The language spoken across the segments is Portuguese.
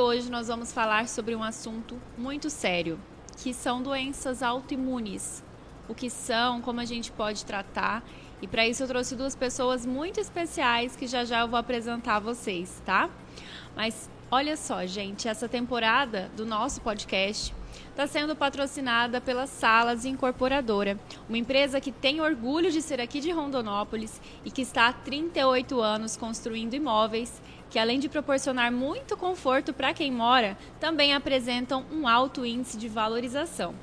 hoje nós vamos falar sobre um assunto muito sério, que são doenças autoimunes. O que são, como a gente pode tratar. E para isso eu trouxe duas pessoas muito especiais que já já eu vou apresentar a vocês, tá? Mas olha só, gente, essa temporada do nosso podcast está sendo patrocinada pela Salas Incorporadora, uma empresa que tem orgulho de ser aqui de Rondonópolis e que está há 38 anos construindo imóveis que, além de proporcionar muito conforto para quem mora, também apresentam um alto índice de valorização.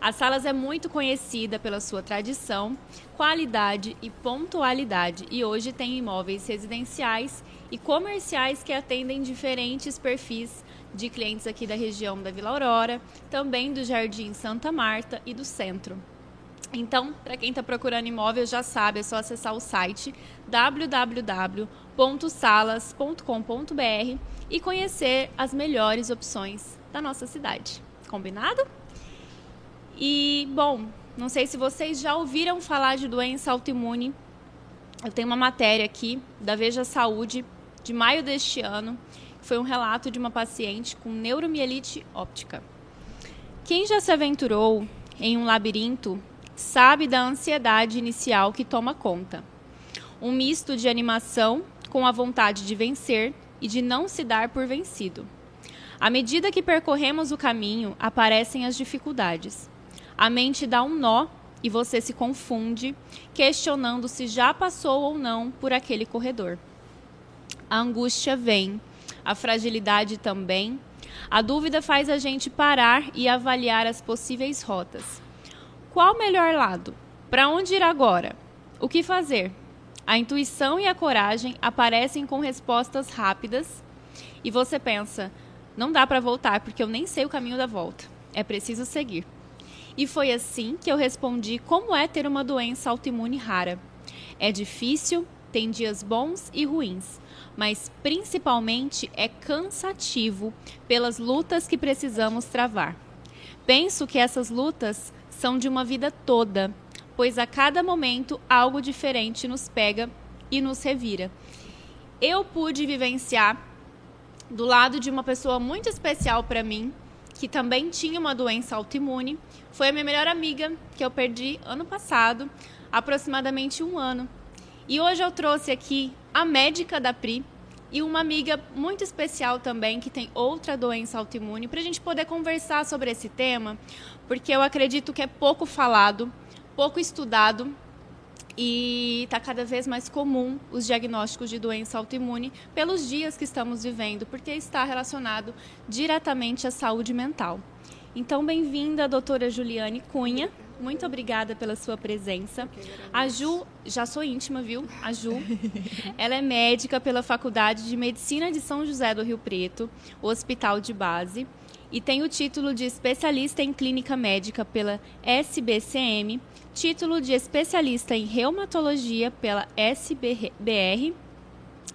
A Salas é muito conhecida pela sua tradição, qualidade e pontualidade e hoje tem imóveis residenciais e comerciais que atendem diferentes perfis de clientes aqui da região da Vila Aurora, também do Jardim Santa Marta e do centro. Então, para quem está procurando imóvel já sabe, é só acessar o site www.salas.com.br e conhecer as melhores opções da nossa cidade. Combinado? E, bom, não sei se vocês já ouviram falar de doença autoimune. Eu tenho uma matéria aqui da Veja Saúde de maio deste ano foi um relato de uma paciente com neuromielite óptica. Quem já se aventurou em um labirinto sabe da ansiedade inicial que toma conta. Um misto de animação com a vontade de vencer e de não se dar por vencido. À medida que percorremos o caminho, aparecem as dificuldades. A mente dá um nó e você se confunde, questionando se já passou ou não por aquele corredor. A angústia vem, a fragilidade também. A dúvida faz a gente parar e avaliar as possíveis rotas. Qual o melhor lado? Para onde ir agora? O que fazer? A intuição e a coragem aparecem com respostas rápidas e você pensa: não dá para voltar porque eu nem sei o caminho da volta. É preciso seguir. E foi assim que eu respondi como é ter uma doença autoimune rara. É difícil, tem dias bons e ruins, mas principalmente é cansativo pelas lutas que precisamos travar. Penso que essas lutas são de uma vida toda, pois a cada momento algo diferente nos pega e nos revira. Eu pude vivenciar do lado de uma pessoa muito especial para mim, que também tinha uma doença autoimune. Foi a minha melhor amiga, que eu perdi ano passado, aproximadamente um ano. E hoje eu trouxe aqui a médica da Pri e uma amiga muito especial também que tem outra doença autoimune para a gente poder conversar sobre esse tema, porque eu acredito que é pouco falado, pouco estudado e está cada vez mais comum os diagnósticos de doença autoimune pelos dias que estamos vivendo, porque está relacionado diretamente à saúde mental. Então, bem-vinda, doutora Juliane Cunha. Muito obrigada pela sua presença. A Ju, já sou íntima, viu? A Ju, ela é médica pela Faculdade de Medicina de São José do Rio Preto, Hospital de Base, e tem o título de especialista em clínica médica pela SBCM, título de especialista em reumatologia pela SBR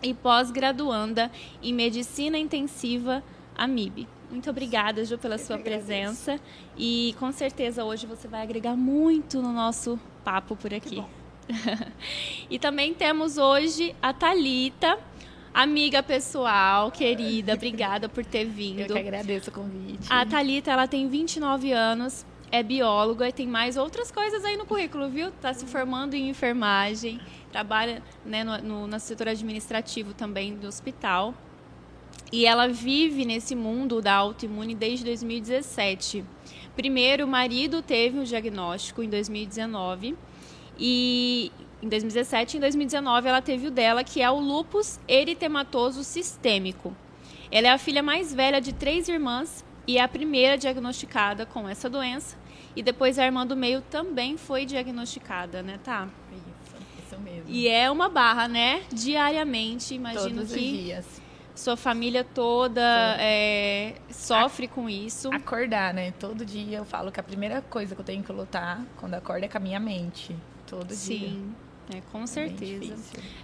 e pós-graduanda em medicina intensiva AMIB. Muito obrigada, Ju, pela Eu sua presença. E com certeza hoje você vai agregar muito no nosso papo por aqui. e também temos hoje a Talita, amiga pessoal, querida, obrigada por ter vindo. Eu que agradeço o convite. A Talita, ela tem 29 anos, é bióloga e tem mais outras coisas aí no currículo, viu? Está se formando em enfermagem, trabalha né, no, no, no setor administrativo também do hospital. E ela vive nesse mundo da autoimune desde 2017. Primeiro, o marido teve um diagnóstico em 2019 e em 2017 e em 2019 ela teve o dela, que é o lupus eritematoso sistêmico. Ela é a filha mais velha de três irmãs e é a primeira diagnosticada com essa doença. E depois a irmã do meio também foi diagnosticada, né, tá? Isso, isso mesmo. E é uma barra, né? Diariamente, imagino Todos que. Os dias sua família toda é, sofre com isso. Acordar, né? Todo dia eu falo que a primeira coisa que eu tenho que lutar quando acordo é com a minha mente. Todo Sim. dia. Sim. É, com é certeza.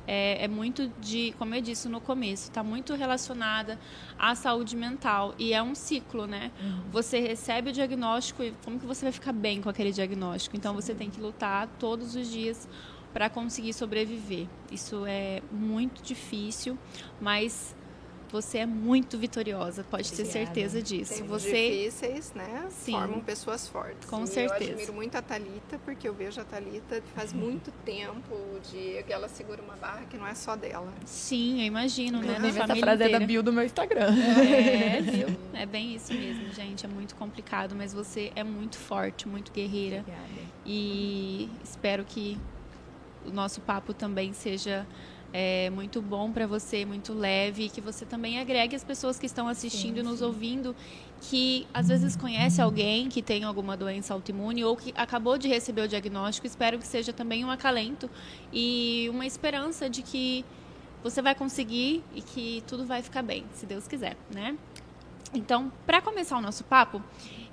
É, é, muito de, como eu disse no começo, está muito relacionada à saúde mental. E é um ciclo, né? Uhum. Você recebe o diagnóstico e como que você vai ficar bem com aquele diagnóstico? Então, Sim. você tem que lutar todos os dias para conseguir sobreviver. Isso é muito difícil, mas você é muito vitoriosa, pode Obrigada. ter certeza disso. Tempos você difíceis, né? Sim. Formam pessoas fortes. Com e certeza. Eu admiro muito a Talita, porque eu vejo a Talita faz muito tempo de que ela segura uma barra que não é só dela. Sim, eu imagino, né? Da essa frase inteira. é da bio do meu Instagram. É, viu? É bem isso mesmo, gente. É muito complicado, mas você é muito forte, muito guerreira. Obrigada. E espero que o nosso papo também seja é muito bom para você, muito leve, que você também agregue as pessoas que estão assistindo e nos ouvindo, que às vezes conhece alguém que tem alguma doença autoimune ou que acabou de receber o diagnóstico. Espero que seja também um acalento e uma esperança de que você vai conseguir e que tudo vai ficar bem, se Deus quiser, né? Então, para começar o nosso papo,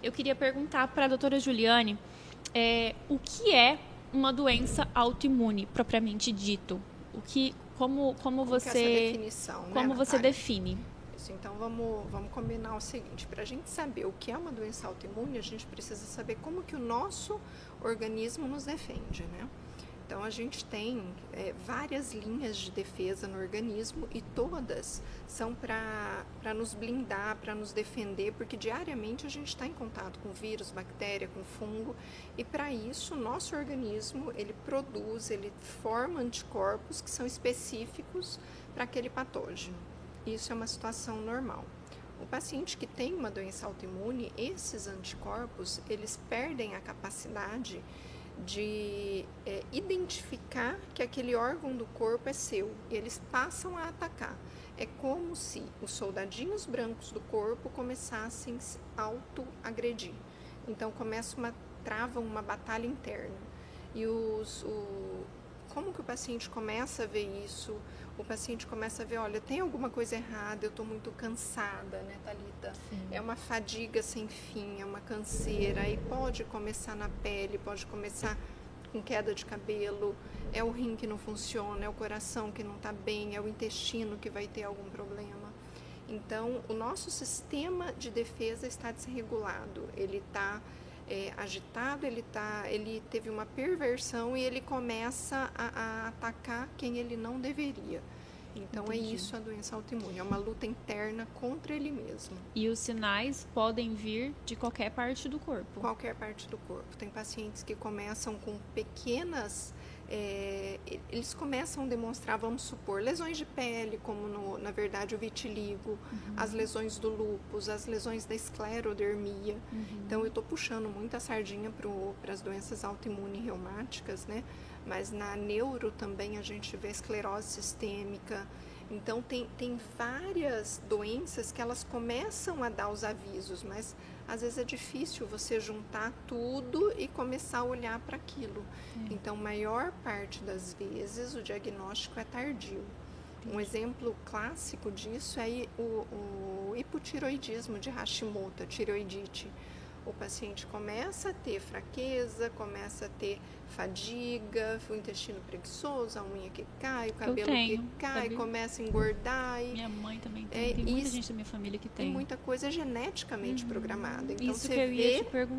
eu queria perguntar para a doutora Juliane é, o que é uma doença autoimune, propriamente dito. O que, como, como você, definição, né, como você define? Isso, então vamos, vamos combinar o seguinte, para a gente saber o que é uma doença autoimune, a gente precisa saber como que o nosso organismo nos defende, né? Então a gente tem é, várias linhas de defesa no organismo e todas são para nos blindar, para nos defender, porque diariamente a gente está em contato com vírus, bactéria, com fungo e para isso nosso organismo ele produz, ele forma anticorpos que são específicos para aquele patógeno. Isso é uma situação normal. O paciente que tem uma doença autoimune, esses anticorpos eles perdem a capacidade de é, identificar que aquele órgão do corpo é seu eles passam a atacar. É como se os soldadinhos brancos do corpo começassem a auto-agredir. Então começa uma travam uma batalha interna. E os, o, como que o paciente começa a ver isso? O paciente começa a ver, olha, tem alguma coisa errada, eu estou muito cansada, né, Thalita? Sim. É uma fadiga sem fim, é uma canseira, aí pode começar na pele, pode começar com queda de cabelo, é o rim que não funciona, é o coração que não está bem, é o intestino que vai ter algum problema. Então, o nosso sistema de defesa está desregulado, ele está é, agitado, ele, tá, ele teve uma perversão e ele começa a, a atacar quem ele não deveria. Então é Entendi. é isso a doença autoimune, é uma luta interna contra ele mesmo. E os sinais podem vir de qualquer parte do corpo? Qualquer parte do corpo. Tem pacientes que começam com pequenas é, eles começam a demonstrar, vamos supor, lesões de pele, como no, na verdade o vitiligo, uhum. as lesões do lúpus, as lesões da esclerodermia. Uhum. Então eu estou puxando muita sardinha para as doenças autoimunes reumáticas, né? Mas na neuro também a gente vê esclerose sistêmica. Então tem, tem várias doenças que elas começam a dar os avisos, mas às vezes é difícil você juntar tudo e começar a olhar para aquilo. É. Então, maior parte das vezes o diagnóstico é tardio. Um exemplo clássico disso é o, o hipotiroidismo de Hashimoto, a tiroidite o paciente começa a ter fraqueza, começa a ter fadiga, o intestino preguiçoso, a unha que cai, o cabelo que cai, sabia? começa a engordar. E, minha mãe também tem, é, tem muita isso, gente da minha família que tem. Tem muita coisa geneticamente uhum. programada. Então isso você vê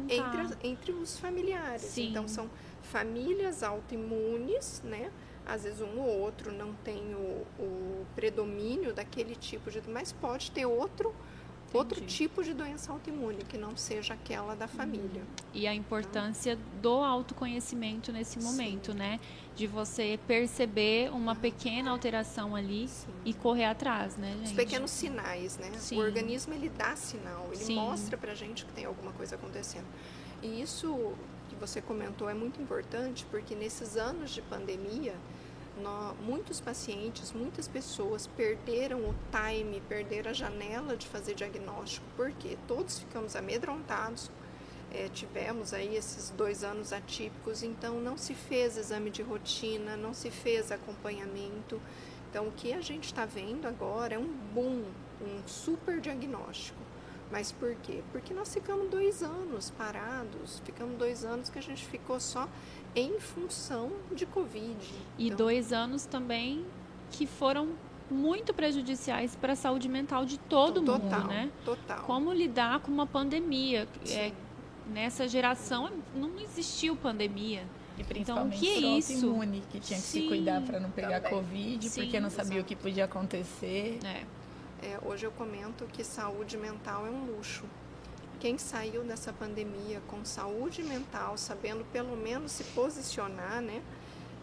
entre, entre os familiares. Sim. Então são famílias autoimunes, né? Às vezes um ou outro não tem o, o predomínio daquele tipo de, mas pode ter outro Entendi. outro tipo de doença autoimune que não seja aquela da família. E a importância do autoconhecimento nesse momento, Sim. né? De você perceber uma pequena alteração ali Sim. e correr atrás, né, gente? Os pequenos sinais, né? Sim. O organismo ele dá sinal, ele mostra pra gente que tem alguma coisa acontecendo. E isso que você comentou é muito importante porque nesses anos de pandemia, muitos pacientes, muitas pessoas perderam o time, perderam a janela de fazer diagnóstico, porque todos ficamos amedrontados, é, tivemos aí esses dois anos atípicos, então não se fez exame de rotina, não se fez acompanhamento. Então o que a gente está vendo agora é um boom, um super diagnóstico. Mas por quê? Porque nós ficamos dois anos parados, ficamos dois anos que a gente ficou só em função de Covid. E então... dois anos também que foram muito prejudiciais para a saúde mental de todo total, mundo, né? Total. Como lidar com uma pandemia? É, nessa geração não existiu pandemia. E principalmente Então, que é isso? autoimune, que tinha que se Sim, cuidar para não pegar também. Covid, Sim, porque não sabia exato. o que podia acontecer. É. É, hoje eu comento que saúde mental é um luxo. Quem saiu dessa pandemia com saúde mental, sabendo pelo menos se posicionar, né?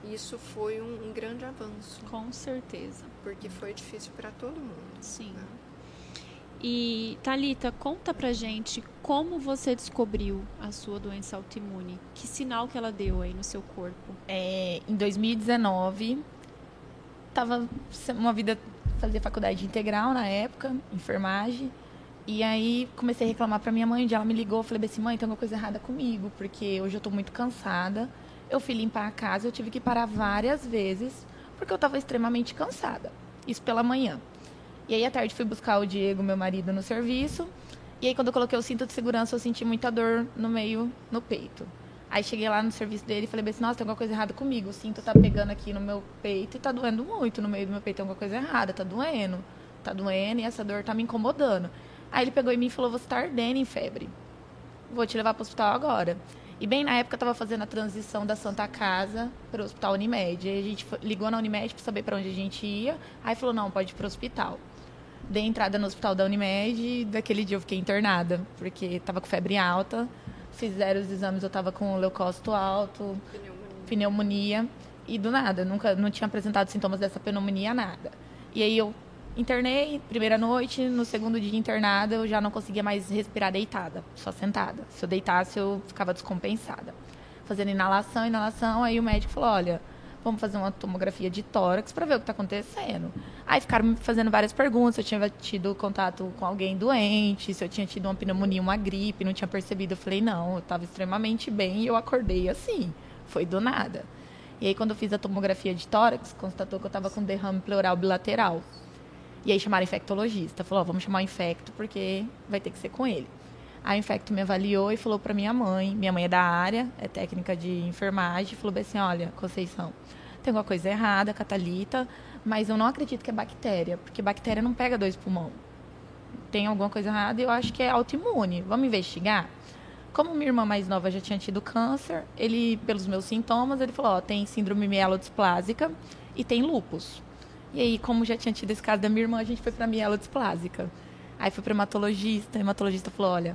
Isso foi um, um grande avanço, Com certeza. porque foi difícil para todo mundo. Sim. né? E Talita, conta pra gente como você descobriu a sua doença autoimune. Que sinal que ela deu aí no seu corpo? É, em 2019, tava uma vida fazia faculdade integral na época, enfermagem. E aí comecei a reclamar pra minha mãe, dia ela me ligou, eu falei assim, mãe, tem alguma coisa errada comigo, porque hoje eu tô muito cansada. Eu fui limpar a casa, eu tive que parar várias vezes, porque eu tava extremamente cansada. Isso pela manhã. E aí à tarde fui buscar o Diego, meu marido, no serviço. E aí quando eu coloquei o cinto de segurança, eu senti muita dor no meio, no peito. Aí cheguei lá no serviço dele e falei assim, nossa, tem alguma coisa errada comigo. O cinto tá pegando aqui no meu peito e tá doendo muito no meio do meu peito. Tem alguma coisa errada, tá doendo. Tá doendo e essa dor tá me incomodando. Aí ele pegou em mim e falou, você tá ardendo em febre. Vou te levar pro hospital agora. E bem na época eu tava fazendo a transição da Santa Casa para o Hospital Unimed. Aí a gente ligou na Unimed para saber para onde a gente ia. Aí falou, não, pode ir pro hospital. Dei entrada no hospital da Unimed e daquele dia eu fiquei internada, porque tava com febre alta. Fizeram os exames, eu tava com leucócito alto, Pneumonia. pneumonia e do nada, nunca não tinha apresentado sintomas dessa pneumonia nada. E aí eu internei, primeira noite, no segundo dia internada eu já não conseguia mais respirar deitada, só sentada. Se eu deitasse eu ficava descompensada. Fazendo inalação, inalação, aí o médico falou: "Olha, vamos fazer uma tomografia de tórax para ver o que está acontecendo". Aí ficaram me fazendo várias perguntas, se eu tinha tido contato com alguém doente, se eu tinha tido uma pneumonia, uma gripe, não tinha percebido. Eu falei: "Não, eu estava extremamente bem e eu acordei assim". Foi do nada. E aí, quando eu fiz a tomografia de tórax, constatou que eu estava com derrame pleural bilateral. E aí chamaram infectologista. Falou, vamos chamar o infecto porque vai ter que ser com ele. A infecto me avaliou e falou para minha mãe, minha mãe é da área, é técnica de enfermagem, falou assim, olha, Conceição, tem alguma coisa errada, Catalita, mas eu não acredito que é bactéria, porque bactéria não pega dois pulmão. Tem alguma coisa errada e eu acho que é autoimune. Vamos investigar? Como minha irmã mais nova já tinha tido câncer, ele, pelos meus sintomas, ele falou, ó, tem síndrome mielodisplásica e tem lúpus. E aí, como já tinha tido esse caso da minha irmã, a gente foi para mielodisplásica. Aí foi para hematologista, a hematologista falou, olha,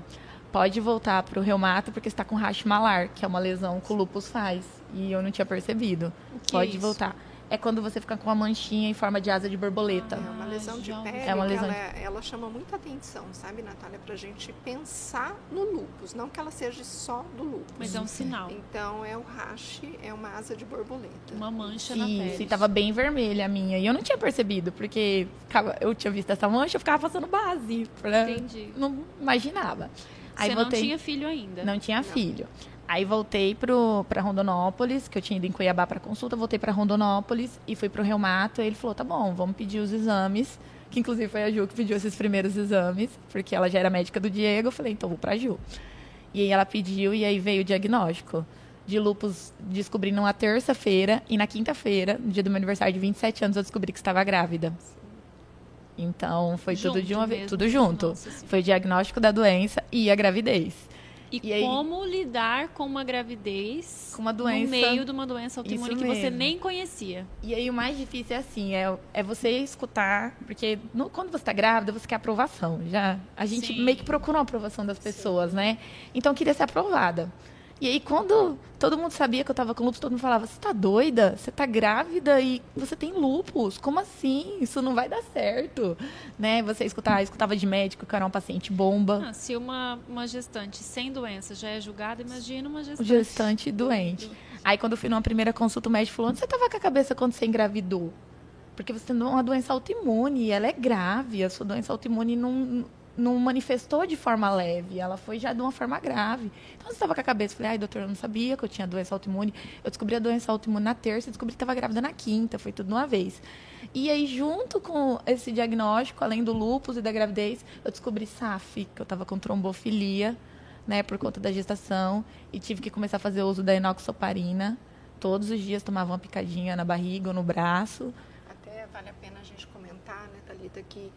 pode voltar para o reumato porque está com rash malar, que é uma lesão que o lúpus faz. E eu não tinha percebido. que é pode isso? voltar. É quando você fica com uma manchinha em forma de asa de borboleta. É uma Ah, lesão de pele É uma lesão ela, ela chama muita atenção, sabe, Natália? Pra gente pensar no lúpus, não que ela seja só do lúpus. Mas é um sinal. Então, é o rash, é uma asa de borboleta. Uma mancha na pele. sim, tava bem vermelha a minha. E eu não tinha percebido, porque eu tinha visto essa mancha, eu ficava passando base. Pra... Entendi. Não imaginava. Aí Você voltei. não tinha filho ainda. Não tinha filho. Aí voltei pro, pra Rondonópolis, que eu tinha ido em Cuiabá para consulta, voltei para Rondonópolis e fui pro reumato. E ele falou: tá bom, vamos pedir os exames. Que inclusive foi a Ju que pediu esses primeiros exames, porque ela já era médica do Diego. Eu falei: então vou pra Ju. E aí ela pediu e aí veio o diagnóstico de lupus. Descobri numa terça-feira e na quinta-feira, no dia do meu aniversário de 27 anos, eu descobri que estava grávida. Então foi tudo Junto de uma vez, tudo junto. Nossa. Foi o diagnóstico da doença e a gravidez. E, E aí- como lidar com uma gravidez Com uma doença- no meio de uma doença autoimune que você nem conhecia? E aí o mais difícil é assim, é, é você escutar, porque no- quando você está grávida, você quer aprovação. Já a gente Sim. meio que procura uma aprovação das pessoas, né? Então eu queria ser aprovada. E aí quando todo mundo sabia que eu estava com lúpus, todo mundo falava: "Você tá doida? Você tá grávida e você tem lúpus? Como assim? Isso não vai dar certo". Né? Você escutar, escutava de médico que era uma paciente bomba, Ah, se uma, uma gestante sem doença já é julgada, imagina uma gestante. gestante doente. Aí quando eu fui numa primeira consulta, o médico falou: "Onde você estava com a cabeça quando você engravidou?" Porque você tem uma doença autoimune, e ela é grave. A sua doença autoimune não, não manifestou de forma leve, ela foi já de uma forma grave. Então você estava com a cabeça, falei, ai, doutor, eu não sabia que eu tinha doença autoimune. Eu descobri a doença autoimune na terça descobri que estava grávida na quinta, foi tudo de uma vez. E aí, junto com esse diagnóstico, além do lúpus e da gravidez, eu descobri SAF, que eu estava com trombofilia, né, por conta da gestação, e tive que começar a fazer uso da enoxaparina. Todos os dias tomava uma picadinha na barriga ou no braço. Até vale a pena a gente comentar, né, Thalita, que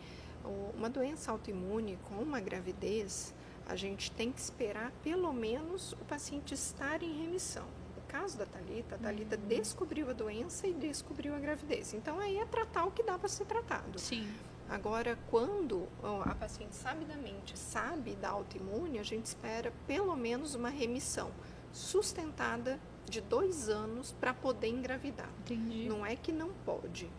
uma doença autoimune com uma gravidez, a gente tem que esperar pelo menos o paciente estar em remissão. O caso da Talita, a Talita uhum. descobriu a doença e descobriu a gravidez. Então aí é tratar o que dá para ser tratado. Sim. Agora, quando a paciente sabidamente sabe da autoimune, a gente espera pelo menos uma remissão sustentada de dois anos para poder engravidar. Entendi. Não é que não pode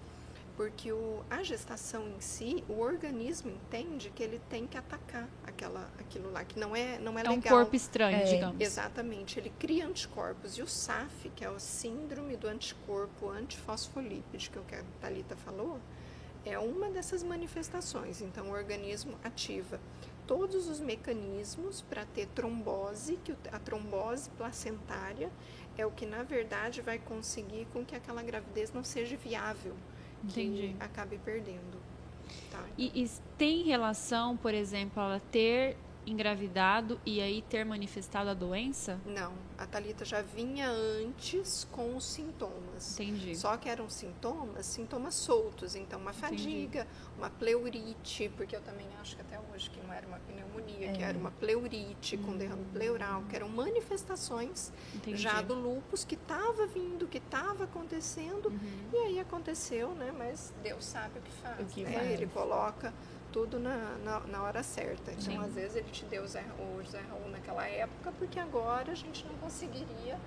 porque o, a gestação em si, o organismo entende que ele tem que atacar aquela, aquilo lá, que não é, não é, é legal. É um corpo estranho, é, digamos. Exatamente, ele cria anticorpos. E o SAF, que é o síndrome do anticorpo antifosfolípide, que é o que a Thalita falou, é uma dessas manifestações. Então, o organismo ativa todos os mecanismos para ter trombose, que a trombose placentária é o que, na verdade, vai conseguir com que aquela gravidez não seja viável Entendi. que acabe perdendo. Tá? E, e, tem relação, por exemplo, ela ter engravidado e aí ter manifestado a doença? Não, a Talita já vinha antes com os sintomas. Entendi. Só que eram sintomas, sintomas soltos, então uma fadiga, Entendi. uma pleurite, porque eu também acho que até hoje que não era uma pneumonia, é. que era uma pleurite com derrame hum. pleural, que eram manifestações Entendi. já do lupus que estava vindo, que estava acontecendo, uhum. e aí aconteceu, né? Mas Deus sabe o que faz. O que né? faz. Ele coloca tudo na, na, na hora certa. Então, Sim. às vezes, ele te deu o Zé, o Zé Raul naquela época, porque agora a gente não conseguiria.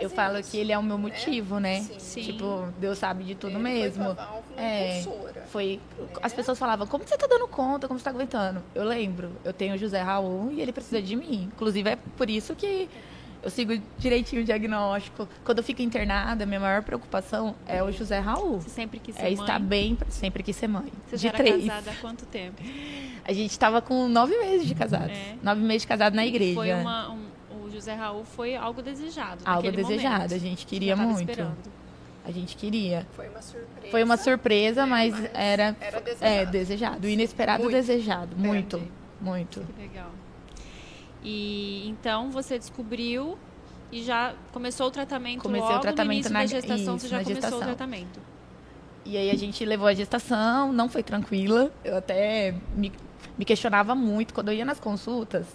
eu falo isso, que ele é o meu né? motivo, né? né? Sim. Tipo, Deus sabe de tudo ele mesmo. Foi é, foi. Né? As pessoas falavam, como você tá dando conta, como você tá aguentando? Eu lembro, eu tenho o José Raul e ele precisa de mim. Inclusive, é por isso que eu sigo direitinho o diagnóstico. Quando eu fico internada, minha maior preocupação é o José Raul. Você sempre quis ser é mãe? estar bem, sempre quis ser mãe. Você de já era três. casada há quanto tempo? A gente estava com nove meses de casado. É. Nove meses de casado na igreja. Foi uma, um, o José Raul foi algo desejado. Algo desejado, momento. a gente queria muito. Esperando. A gente queria. Foi uma surpresa. Foi uma surpresa, mas, mas era, era desejado. É, desejado. Inesperado muito. desejado. Muito. Muito. Que legal. E então você descobriu e já começou o tratamento Comecei logo o tratamento na, da gestação, isso, você já começou gestação. o tratamento. E aí a gente levou a gestação, não foi tranquila. Eu até me, me questionava muito quando eu ia nas consultas,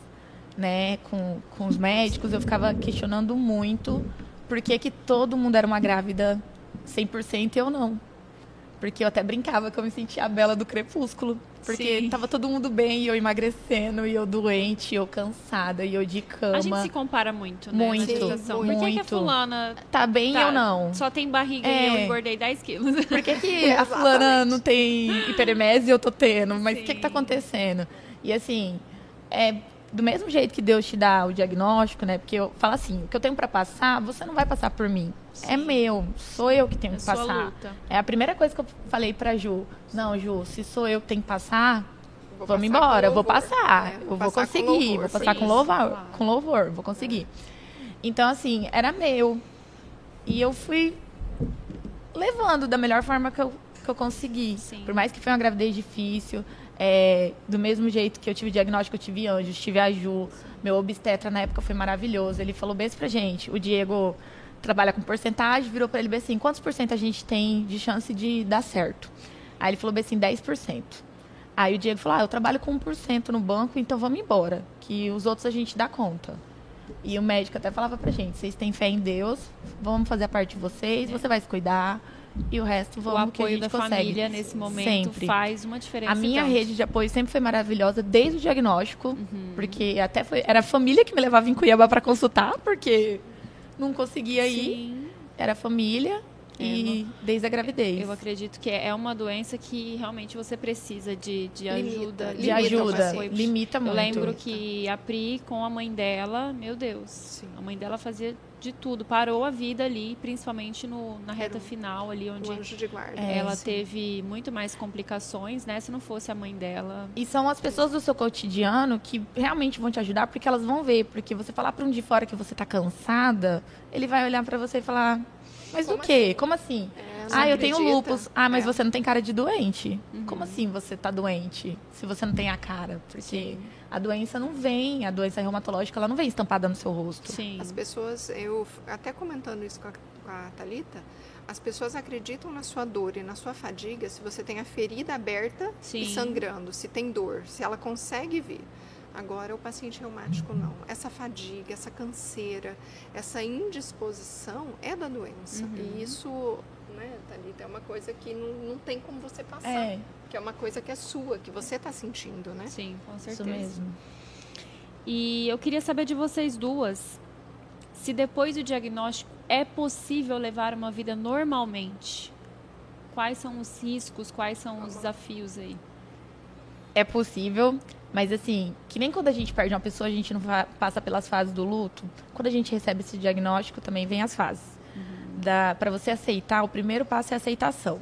né, com, com os médicos, eu ficava questionando muito por que, que todo mundo era uma grávida 100% e eu não. Porque eu até brincava que eu me sentia a bela do crepúsculo. Porque Sim. tava todo mundo bem, e eu emagrecendo, e eu doente, e eu cansada, e eu de cama. A gente se compara muito, né? Muito, gestação. Por que, muito. que a fulana Tá bem tá, eu não? só tem barriga É. e eu engordei 10 quilos? Por que, que a fulana não tem hiperemese e eu tô tendo? Mas o que, que tá Sim. acontecendo? E assim, é do mesmo jeito que Deus te dá o diagnóstico, né? Porque eu falo assim, o que eu tenho para passar, você não vai passar por mim. É meu, sou eu que tenho É que passar. luta. É a primeira coisa que eu falei pra Ju. Não, Ju, se sou eu que tenho que passar, Vou vamos embora, eu vou passar, né? eu vou passar conseguir, louvor, vou passar sim. com louvor, Claro. com louvor, vou conseguir. Então assim, era meu. E eu fui levando da melhor forma que eu, que eu consegui. Sim. Por mais que foi uma gravidez difícil, é, do mesmo jeito que eu tive diagnóstico, eu tive anjos, tive a Ju. Meu obstetra na época foi maravilhoso. Ele falou bem pra gente. O Diego trabalha com porcentagem, virou pra ele bem assim, quantos por cento a gente tem de chance de dar certo? Aí ele falou bem assim, 10%. Aí o Diego falou, ah, eu trabalho com 1% no banco, então vamos embora, que os outros a gente dá conta. E o médico até falava pra gente, vocês têm fé em Deus, vamos fazer a parte de vocês, você vai se cuidar, e o resto o vamos que a apoio gente da consegue. família nesse momento Sempre. faz uma diferença. A minha tanto. rede de apoio sempre foi maravilhosa, desde o diagnóstico, Uhum. porque até foi, era a família que me levava em Cuiabá para consultar, porque não conseguia ir, Sim. era a família É, e desde a gravidez. Eu acredito que é uma doença que realmente você precisa de, de Limita, ajuda. de ajuda, paciente. limita Eu muito. lembro que a Pri, com a mãe dela, meu Deus, Sim. a mãe dela fazia de tudo, parou a vida ali, principalmente no, na reta final ali, onde anjo de guarda. É, ela sim. teve muito mais complicações, né? Se não fosse a mãe dela. E são as pessoas do seu cotidiano que realmente vão te ajudar, porque elas vão ver. Porque você falar para um de fora que você tá cansada, ele vai olhar para você e falar: Mas Como o quê? assim? Como assim? É, não Ah, eu tenho lupus. Ah, mas É. você não tem cara de doente. Uhum. Como assim você tá doente? Se você não tem a cara? Porque Sim. a doença não vem, a doença reumatológica, ela não vem estampada no seu rosto. Sim. As pessoas, eu até comentando isso com a, com a Thalita, as pessoas acreditam na sua dor e na sua fadiga se você tem a ferida aberta Sim. e sangrando, se tem dor, se ela consegue ver. Agora, o paciente reumático não. Essa fadiga, essa canseira, essa indisposição é da doença. Uhum. E isso, né, Thalita, é uma coisa que não, não tem como você passar. É, Que é uma coisa que é sua, que você está sentindo, né? Sim, com isso certeza. mesmo. E eu queria saber de vocês duas se depois do diagnóstico é possível levar uma vida normalmente. Quais são os riscos, quais são os desafios aí? É possível, mas assim, que nem quando a gente perde uma pessoa, a gente não passa pelas fases do luto. Quando a gente recebe esse diagnóstico, também vem as fases. Da Para você aceitar, o primeiro passo é a aceitação.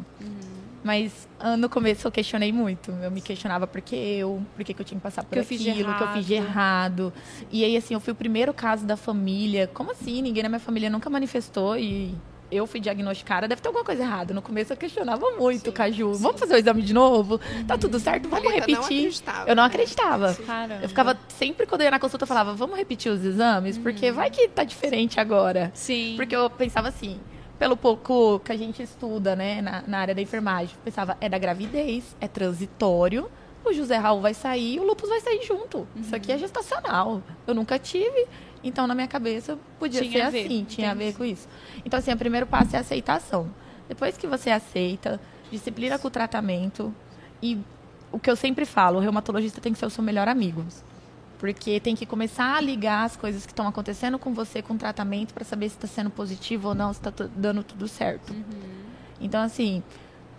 Mas ah, no começo eu questionei muito. Eu me questionava por que eu, por que, que eu tinha que passar por Que aquilo, que eu fiz de errado. E aí, assim, eu fui o primeiro caso da família. Como assim? Ninguém na minha família nunca manifestou e eu fui diagnosticada. Deve ter alguma coisa errada. No começo eu questionava muito, Sim, Caju. sim. Vamos fazer o exame de novo? Tá tudo certo? Vamos não repetir. acreditava, eu não acreditava. Caramba. Eu ficava sempre quando eu ia na consulta, eu falava, vamos repetir os exames, porque vai que tá diferente agora. Sim. Porque eu pensava assim, pelo pouco que a gente estuda, né, na, na área da enfermagem, eu pensava, é da gravidez, é transitório, o José Raul vai sair, o lupus vai sair junto. Isso aqui é gestacional. Eu nunca tive, então na minha cabeça podia Tinha ser ver, assim, tinha a ver entendi. com isso. Então assim, o primeiro passo é a aceitação. Depois que você aceita, disciplina com o tratamento e o que eu sempre falo, o reumatologista tem que ser o seu melhor amigo. Porque tem que começar a ligar as coisas que estão acontecendo com você com o tratamento para saber se está sendo positivo ou não, se está dando tudo certo. Então, assim,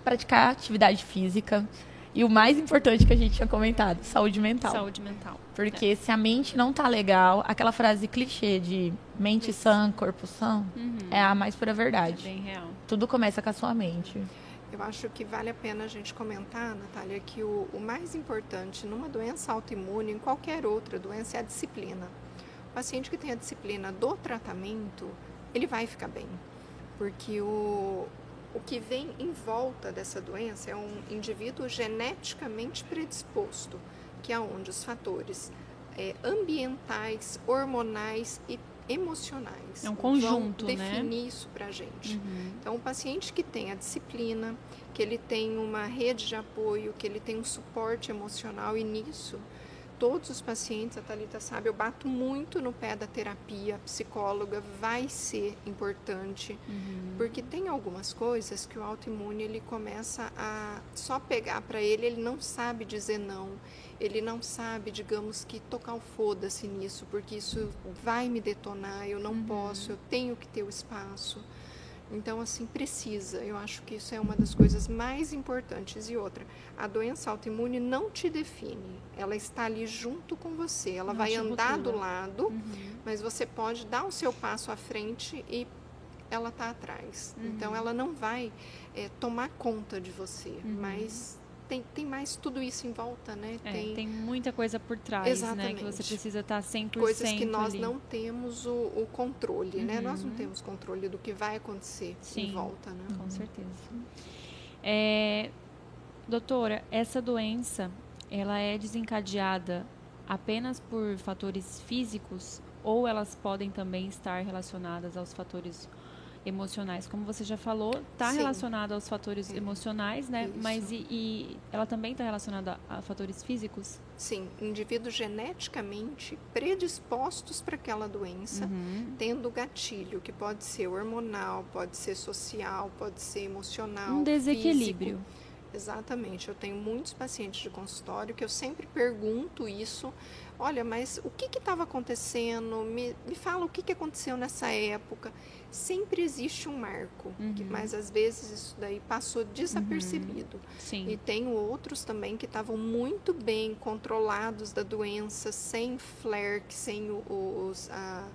praticar atividade física. E o mais importante que a gente tinha comentado, saúde mental. Saúde mental. Porque se a mente não tá legal, aquela frase clichê de mente sã, corpo sã, é a mais pura É verdade. bem real. Tudo começa com a sua mente. Eu acho que vale a pena a gente comentar, Natália, que o, o mais importante numa doença autoimune, em qualquer outra doença, é a disciplina. O paciente que tem a disciplina do tratamento, ele vai ficar bem. Porque o, o que vem em volta dessa doença é um indivíduo geneticamente predisposto, que é onde os fatores eh, ambientais, hormonais e emocionais É um vão conjunto, né? definir isso para a gente. Uhum. Então, o paciente que tem a disciplina, que ele tem uma rede de apoio, que ele tem um suporte emocional, e nisso, todos os pacientes, a Thalita sabe, eu bato muito no pé da terapia, a psicóloga vai ser importante, porque tem algumas coisas que o autoimune ele começa a só pegar para ele, ele não sabe dizer não, ele não sabe, digamos que tocar o foda-se nisso, porque isso vai me detonar, eu não posso, eu tenho que ter o espaço. Então, assim, precisa. Eu acho que isso é uma das coisas mais importantes. E outra, a doença autoimune não te define. Ela está ali junto com você. Ela Não vai andar do lado, Uhum. mas você pode dar o seu passo à frente e ela está atrás. Uhum. Então, ela não vai eh, tomar conta de você. Uhum. Mas tem, tem mais tudo isso em volta, né? É, tem... muita coisa por trás, né? Que você Exatamente. precisa estar 100% coisas que nós ali. não temos o, o controle, né? Nós não Uhum. temos controle do que vai acontecer Sim. em volta, né? Com certeza. É, doutora, essa doença, ela é desencadeada apenas por fatores físicos ou elas podem também estar relacionadas aos fatores emocionais? Como você já falou, está Sim. relacionada aos fatores É. emocionais, né? Isso. Mas e, e ela também está relacionada a, a fatores físicos? Sim, indivíduos geneticamente predispostos para aquela doença, Uhum. tendo gatilho, que pode ser hormonal, pode ser social, pode ser emocional. Um desequilíbrio. físico. Exatamente. Eu tenho muitos pacientes de consultório que eu sempre pergunto isso. Olha, mas o que estava acontecendo? Me, me fala o que, que aconteceu nessa época. Sempre existe um marco, que- Uhum. mas às vezes isso daí passou desapercebido. Sim. E tenho outros também que estavam muito bem controlados da doença, sem flare, que sem os. a-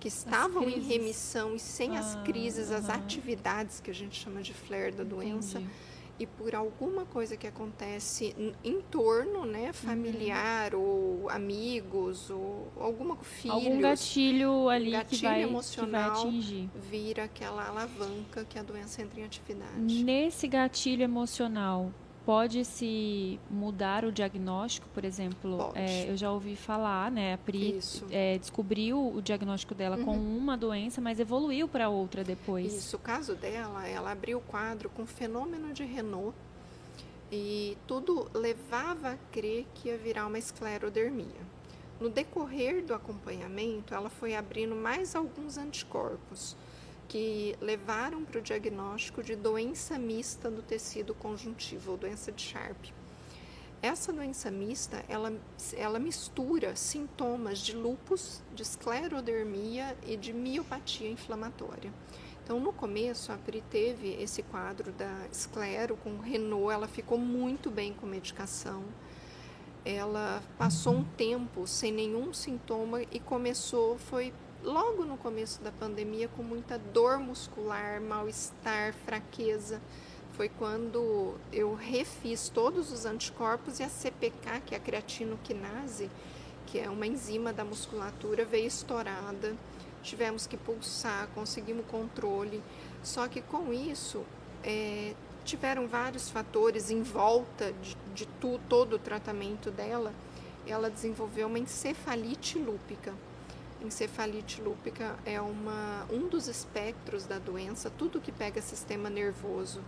que estavam em remissão e sem as Ah, crises, as aham. atividades que a gente chama de flare da doença, Entendi. E por alguma coisa que acontece em torno, né, familiar ou amigos ou alguma filhos, Algum gatilho ali que, gatilho vai, que vai emocional. atingir. vira aquela alavanca que a doença entra em atividade. Nesse gatilho emocional, pode se mudar o diagnóstico, por exemplo? É, eu já ouvi falar, né? A Pri é, descobriu o diagnóstico dela com uma doença, mas evoluiu para outra depois. Isso, o caso dela, ela abriu o quadro com fenômeno de Renault e tudo levava a crer que ia virar uma esclerodermia. no decorrer do acompanhamento, ela foi abrindo mais alguns anticorpos que levaram para o diagnóstico de doença mista do tecido conjuntivo, ou doença de Sharp. Essa doença mista, ela, ela mistura sintomas de lúpus, de esclerodermia e de miopatia inflamatória. Então, no começo, a Pri teve esse quadro da esclero com Renault, ela ficou muito bem com medicação. Ela passou um tempo sem nenhum sintoma e começou, foi logo no começo da pandemia, com muita dor muscular, mal-estar, fraqueza foi quando eu refiz todos os anticorpos e a CPK, que é a creatinoquinase, que é uma enzima da musculatura, veio estourada. Tivemos que pulsar, conseguimos controle. Só que com isso, é, tiveram vários fatores em volta de, de tu, todo o tratamento dela. Ela desenvolveu uma encefalite lúpica. Encefalite lúpica é uma, um dos espectros da doença, tudo que pega sistema nervoso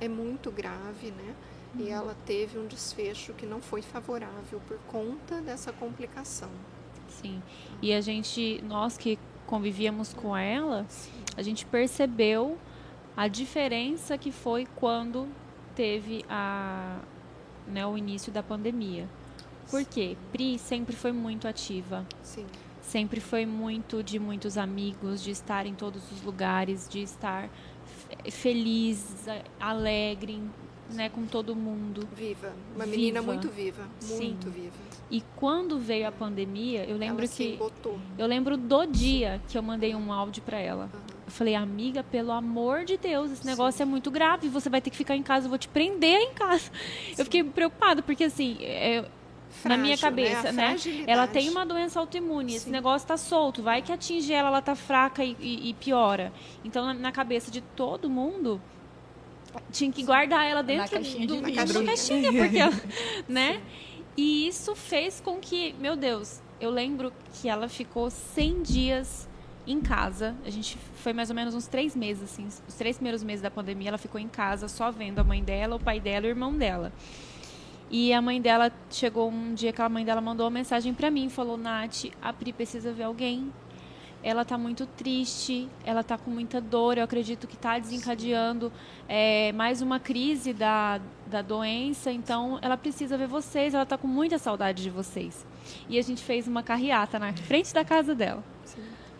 é muito grave, né? Uhum. E ela teve um desfecho que não foi favorável por conta dessa complicação. Sim. E a gente, nós que convivíamos com ela, a gente percebeu a diferença que foi quando teve a, né, o início da pandemia. Por quê? Pri sempre foi muito ativa. Sim. Sempre foi muito de muitos amigos, de estar em todos os lugares, de estar feliz, alegre, né, com todo mundo. Viva, uma viva. menina muito viva, muito Sim. viva. E quando veio a pandemia, eu lembro ela que eu lembro do dia que eu mandei um áudio para ela. Uhum. Eu falei, amiga, pelo amor de Deus, esse negócio Sim. é muito grave, você vai ter que ficar em casa, eu vou te prender em casa. Sim. Eu fiquei preocupada, porque assim, é, Frágil, na minha cabeça, né? né? Ela tem uma doença autoimune, Sim. esse negócio está solto, vai que atinge ela, ela está fraca e, e, e, piora. Então, na, na, cabeça de todo mundo, tinha que guardar ela dentro caixinha do, de vidro. Na caixinha, porque, né? E isso fez com que, meu Deus, eu lembro que ela ficou 100 dias em casa. A gente foi mais ou menos uns três meses, assim, os três primeiros meses da pandemia, ela ficou em casa só vendo a mãe dela, o pai dela e o irmão dela. E a mãe dela chegou um dia que a mãe dela mandou uma mensagem para mim, falou: "Nath, a Pri precisa ver alguém. Ela tá muito triste, ela tá com muita dor. Eu acredito que tá desencadeando é, mais uma crise da, da doença. Então, ela precisa ver vocês. Ela tá com muita saudade de vocês." E a gente fez uma carreata na frente da casa dela.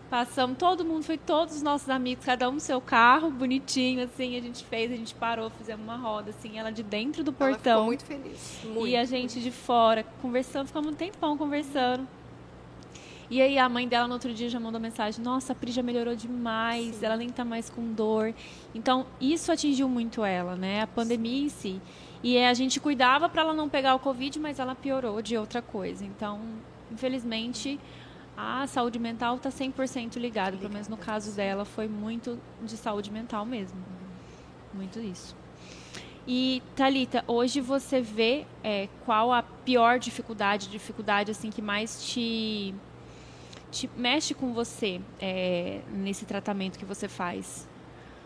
Passamos, todo mundo, foi todos os nossos amigos, cada um no seu carro, bonitinho, assim, a gente fez, a gente parou, fizemos uma roda, assim, ela de dentro do portão. Ela muito feliz. Muito, e a gente de fora, conversando, ficamos um tempão conversando. E aí a mãe dela no outro dia já mandou mensagem, nossa, a Pri já melhorou demais, Sim. ela nem tá mais com dor. Então, isso atingiu muito ela, né? A pandemia Sim. em si. E a gente cuidava para ela não pegar o Covid, mas ela piorou de outra coisa. Então, infelizmente, a saúde mental está 100% ligada, pelo menos no caso dela foi muito de saúde mental mesmo. Muito isso. E Talita, hoje você vê é, qual a pior dificuldade, dificuldade assim que mais te, te mexe com você é, nesse tratamento que você faz?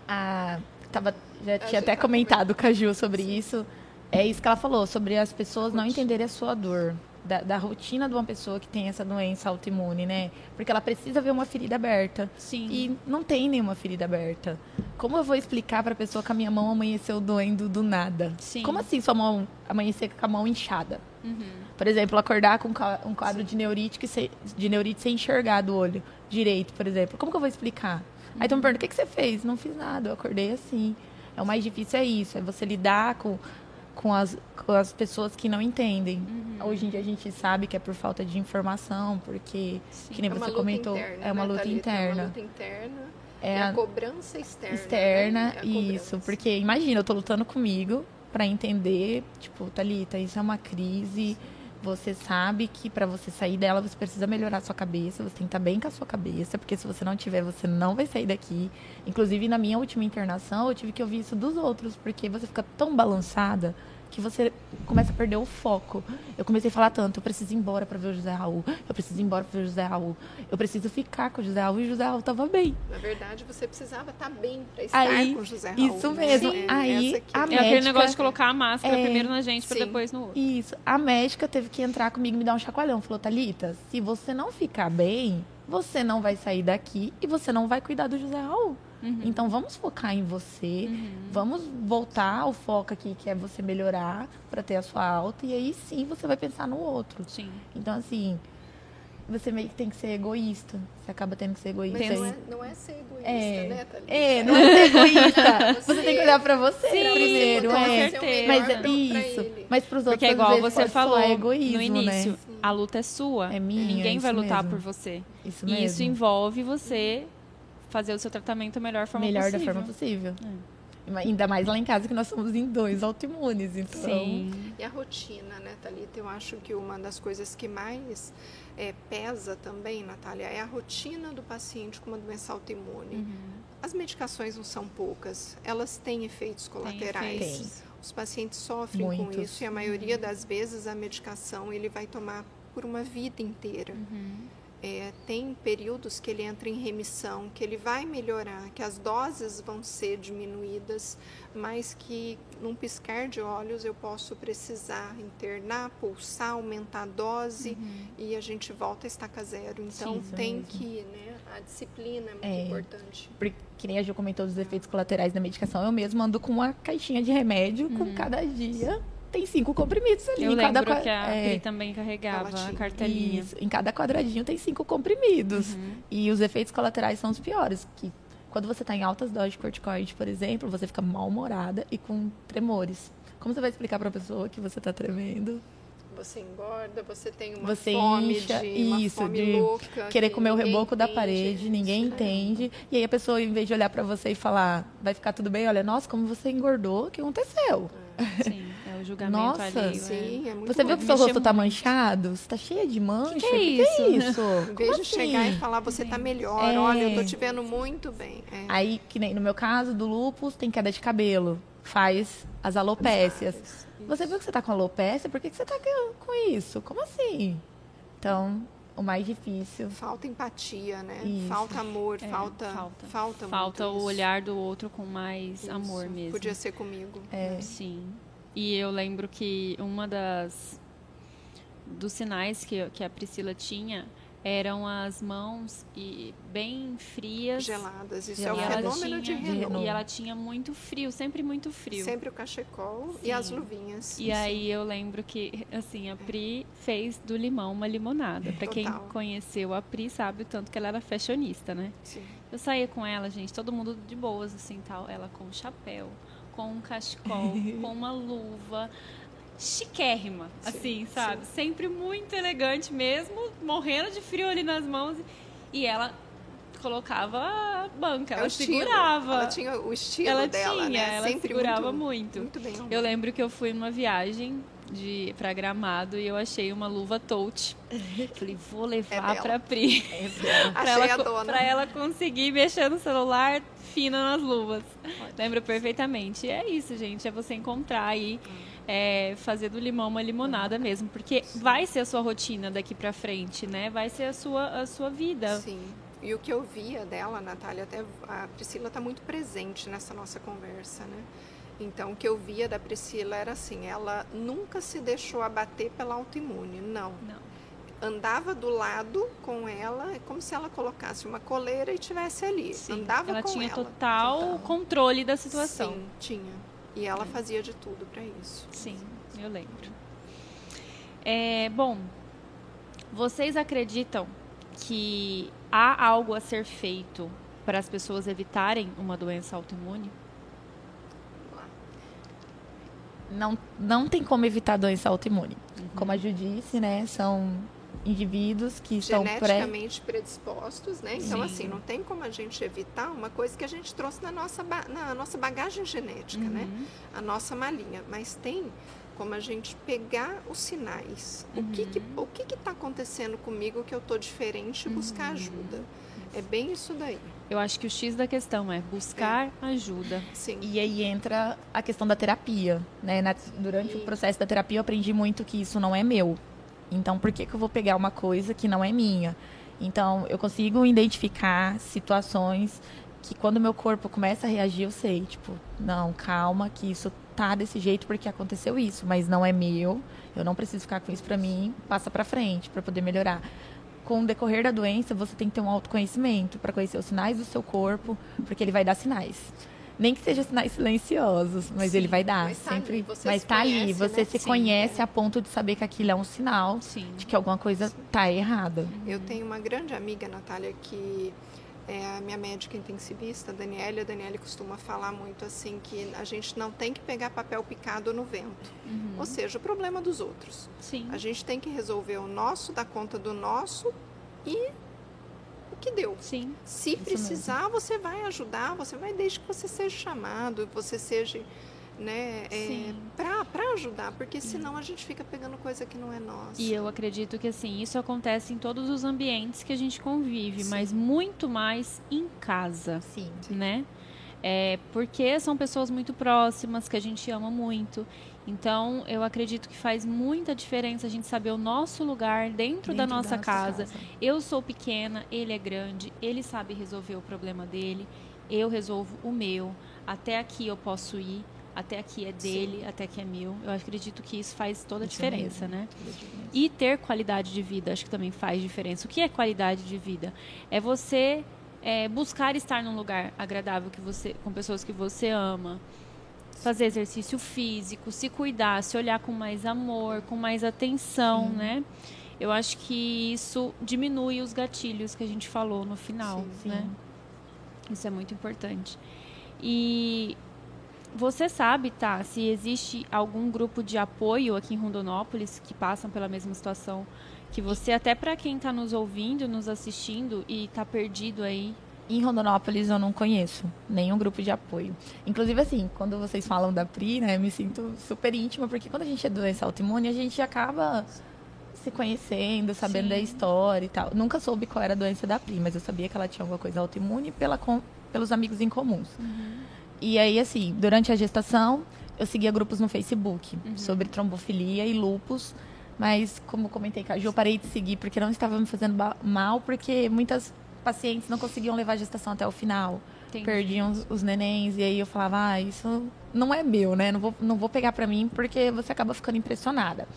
Ah, tava, já tinha até comentado com a Ju sobre isso. É isso que ela falou, sobre as pessoas não entenderem a sua dor da, da, rotina de uma pessoa que tem essa doença autoimune, né? Porque ela precisa ver uma ferida aberta. Sim. E não tem nenhuma ferida aberta. Como eu vou explicar para a pessoa que a minha mão amanheceu doendo do nada? Sim. Como assim sua mão amanhecer com a mão inchada? Uhum. Por exemplo, acordar com um quadro de neurite, sem, de neurite sem enxergar do olho direito, por exemplo. Como que eu vou explicar? Uhum. Aí tu me pergunta, o que, que você fez? Não fiz nada, eu acordei assim. É o mais difícil é isso, é você lidar com com as, com as pessoas que não entendem. Uhum. Hoje em dia a gente sabe que é por falta de informação, porque, Sim, que nem é você comentou, interna, é uma né, luta interna. É uma luta interna. É a, a cobrança externa. Externa, né? é isso. Porque imagina, eu tô lutando comigo para entender, tipo, Thalita, isso é uma crise. Você sabe que para você sair dela, você precisa melhorar a sua cabeça, você tem que estar bem com a sua cabeça, porque se você não tiver, você não vai sair daqui. Inclusive, na minha última internação, eu tive que ouvir isso dos outros, porque você fica tão balançada que você começa a perder o foco. Eu comecei a falar tanto, eu preciso ir embora para ver o José Raul, eu preciso ir embora para ver o José Raul, eu preciso ficar com o José Raul e o José Raul tava bem. Na verdade, você precisava estar bem para estar Aí, com o José Raul. isso né? mesmo. É, Aí, que a É é. aquele médica- negócio de colocar a máscara É, primeiro na gente pra sim. depois no outro. Isso. A médica teve que entrar comigo e me dar um chacoalhão. Falou, Thalita, se você não ficar bem, você não vai sair daqui e você não vai cuidar do José Raul. Uhum. Então vamos focar em você. Uhum. Vamos voltar ao foco aqui, que é você melhorar para ter a sua alta. E aí sim você vai pensar no outro. Sim. Então, assim, você meio que tem que ser egoísta. Você acaba tendo que ser egoísta. Mas não E- é, não é ser egoísta, É. né, Thalita? É, não é ser egoísta. Você- Você tem que olhar pra você Sim, primeiro. com é. certeza. Mas é isso. Mas pros outros Porque é igual você falou egoísmo, no início, né? a luta é sua. É minha, Ninguém vai isso lutar mesmo. por você. Isso E isso mesmo. envolve você fazer o seu tratamento da melhor forma melhor possível. da forma possível. É. Ainda mais lá em casa que nós somos em dois autoimunes, então. Sim. E a rotina, né, Thalita? Eu acho que uma das coisas que mais é, pesa também, Natália, é a rotina do paciente com uma doença autoimune. Uhum. As medicações não são poucas, elas têm efeitos colaterais. efeitos. Os pacientes sofrem com Muitos. isso e a maioria das vezes a medicação ele vai tomar por uma vida inteira. Uhum. É, tem períodos que ele entra em remissão, que ele vai melhorar, que as doses vão ser diminuídas, mas que num piscar de olhos eu posso precisar internar, pulsar, aumentar a dose e a gente volta a estaca zero. Então Uhum. Sim, tem mesmo. que, né, a disciplina é muito É. importante. Porque, que nem a Ju comentou dos efeitos colaterais da medicação, eu mesmo ando com uma caixinha de remédio Uhum. com cada dia. Tem cinco comprimidos ali. Eu em cada lembro qua- que a é, Pri também carregava a cartelinha. Isso, em cada quadradinho tem cinco comprimidos. Uhum. E os efeitos colaterais são os piores. Que quando você está em altas doses de corticoide, por exemplo, você fica mal-humorada e com tremores. Como você vai explicar para a pessoa que você está tremendo? Você engorda, você tem uma Você fome incha, de uma isso, fome de louca. Querer que comer o reboco da entende. parede, ninguém né? entende. E aí a pessoa, em vez de olhar para você e falar, vai ficar tudo bem, olha, nossa, como você engordou, o que aconteceu? Sim, é o julgamento Nossa, alheio. Sim, é muito Você viu que seu rosto tá manchado? Você tá cheia de mancha? que é isso? isso? Em Como vez de assim? chegar e falar, você tá melhor, É. olha, eu tô te vendo muito bem. É. Aí, que nem no meu caso, do lúpus, tem queda de cabelo. Faz as alopécias. Isso. Você viu que você tá com alopécia? Por que, que você tá com- isso? Como assim? Então, o mais difícil. Falta empatia, né? Isso. Falta amor, É, falta, falta. falta, Falta muito o isso. olhar do outro com mais Isso. amor mesmo. Podia ser comigo. É. Sim. E eu lembro que uma das dos sinais que, que a Priscila tinha eram as mãos e bem frias. Geladas. Isso E é o ela fenômeno tinha, de Renault. E ela tinha muito frio, sempre muito frio. Sempre o cachecol Sim. e as luvinhas. E aí eu lembro que, assim, a Pri fez do limão uma limonada. Pra quem conheceu a Pri sabe o tanto que ela era fashionista, né? Sim. Eu saía com ela, gente, todo mundo de boas, assim, tal. Ela com chapéu, com um cachecol, com uma luva. Chiquérrima, Sim, assim, sabe? Sempre muito elegante mesmo, morrendo de frio ali nas mãos. E ela colocava a banca, É ela segurava. Ela tinha o estilo Ela dela, tinha, né? ela Sempre segurava muito. muito. Muito bem. Eu lembro que eu fui numa viagem de para Gramado e eu achei uma luva touch. Falei, vou levar É pra Pri. pra Achei ela, a pra ela conseguir mexer no celular fina nas luvas. Lembro perfeitamente. É isso, gente. É você encontrar aí, é, fazer do limão uma limonada mesmo. Porque vai ser a sua rotina daqui pra frente, né? Vai ser a sua, a sua vida. Sim. E o que eu via dela, Natália, até a Priscila está muito presente nessa nossa conversa, né? Então, o que eu via da Priscila era assim, ela nunca se deixou abater pela autoimune, não. Não. Andava do lado com ela, é como se ela colocasse uma coleira e estivesse ali. Sim, Andava ela com tinha ela. total, Total. controle da situação. Sim, tinha. E ela fazia de tudo para isso. Sim, eu lembro. É, bom, vocês acreditam que há algo a ser feito para as pessoas evitarem uma doença autoimune? Não, não tem como evitar doença autoimune. Uhum. Como a Ju disse, né? São indivíduos que estão pré... Geneticamente predispostos, né? Então, Sim. assim, não tem como a gente evitar uma coisa que a gente trouxe na nossa, ba- na nossa bagagem genética, né? Uhum. a nossa malinha, mas tem como a gente pegar os sinais. O que que Uhum. o que que está acontecendo comigo que eu tô diferente e buscar Uhum. ajuda. É bem isso daí. Eu acho que o X da questão é buscar ajuda. Sim. E aí entra a questão da terapia, né? Na- durante o E- processo da terapia eu aprendi muito que isso não é meu. Então, por que, que eu vou pegar uma coisa que não é minha? Então, eu consigo identificar situações que quando meu corpo começa a reagir, eu sei, tipo, não, calma, que isso tá desse jeito porque aconteceu isso, mas não é meu. Eu não preciso ficar com isso pra mim, passa pra frente para poder melhorar. Com o decorrer da doença, você tem que ter um autoconhecimento para conhecer os sinais do seu corpo, porque ele vai dar sinais. Nem que seja sinais silenciosos, mas Sim, ele vai dar mas tá sempre. ali, você mas se tá ali, conhece, você né? se Sim, conhece é. a ponto de saber que aquilo é um sinal Sim. de que alguma coisa tá errada. Eu tenho uma grande amiga, Natália, que é a minha médica intensivista, a Daniela. A Daniela costuma falar muito assim que a gente não tem que pegar papel picado no vento. Uhum. Ou seja, o problema dos outros. Sim. A gente tem que resolver o nosso, dar conta do nosso e o que deu. Sim. Se precisar, você vai ajudar, você vai desde que você seja chamado, você seja, né, é, pra ajudar, porque senão a gente fica pegando coisa que não é nossa. E eu acredito que assim, isso acontece em todos os ambientes que a gente convive, Sim. mas muito mais em casa, Sim. né? É, porque são pessoas muito próximas, que a gente ama muito. Então, eu acredito que faz muita diferença a gente saber o nosso lugar dentro, da nossa casa. Eu sou pequena, ele é grande, ele sabe resolver o problema dele, eu resolvo o meu. Até aqui eu posso ir, até aqui é dele, até aqui é meu. Eu acredito que isso faz toda a Isso diferença, mesmo. né? E ter qualidade de vida, acho que também faz diferença. O que é qualidade de vida? É você é, buscar estar num lugar agradável que você, com pessoas que você ama, fazer exercício físico, se cuidar, se olhar com mais amor, com mais atenção, Sim. né? Eu acho que isso diminui os gatilhos que a gente falou no final, Sim. né? Isso é muito importante. E você sabe, tá, se existe algum grupo de apoio aqui em Rondonópolis que passam pela mesma situação que você, até para quem está nos ouvindo, nos assistindo e está perdido aí. Em Rondonópolis eu não conheço nenhum grupo de apoio. Inclusive, assim, quando vocês falam da PRI, né, me sinto super íntima, porque quando a gente é doença autoimune, a gente acaba se conhecendo, sabendo Sim. da história e tal. Nunca soube qual era a doença da PRI, mas eu sabia que ela tinha alguma coisa autoimune pela, com- pelos amigos em comuns. E aí, assim, durante a gestação, eu seguia grupos no Facebook sobre trombofilia e lupus. Mas, como comentei com a Ju, eu parei de seguir porque não estava me fazendo mal, porque muitas pacientes não conseguiam levar a gestação até o final. Entendi. Perdiam os, os nenéns. E aí eu falava, ah, isso não é meu, né? Não vou, não vou pegar pra mim porque você acaba ficando impressionada.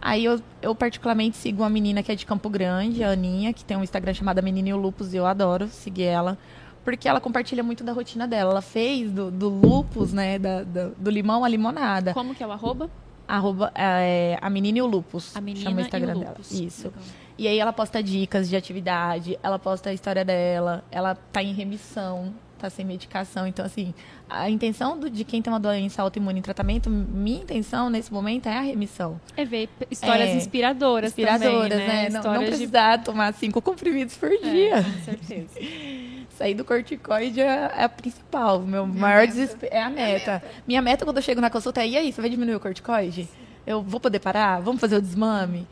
Aí eu, eu particularmente sigo uma menina que é de Campo Grande, a Aninha, que tem um Instagram chamado Menina e o Lupus, e eu adoro seguir ela. Porque ela compartilha muito da rotina dela. Ela fez do, do lupus, né? Da, da- do limão à limonada. Como que é o arroba? Arroba, é, a menina e o lupus. A menina chama o e Instagram o dela. lupus. Isso. Legal. E aí ela posta dicas de atividade, ela posta a história dela, ela tá em remissão, tá sem medicação. Então, assim, a intenção do- de quem tem uma doença autoimune em tratamento, minha intenção nesse momento é a remissão. É ver histórias É, inspiradoras, Inspiradoras, também, né? né? Não, não Histórias de- precisar tomar cinco comprimidos por É, dia. com certeza. Sair do corticoide é, é a principal. Meu É a maior meta. desespero. É a meta. Minha meta quando eu chego na consulta é: e aí, você vai diminuir o corticoide? Eu vou poder parar? Vamos fazer o desmame?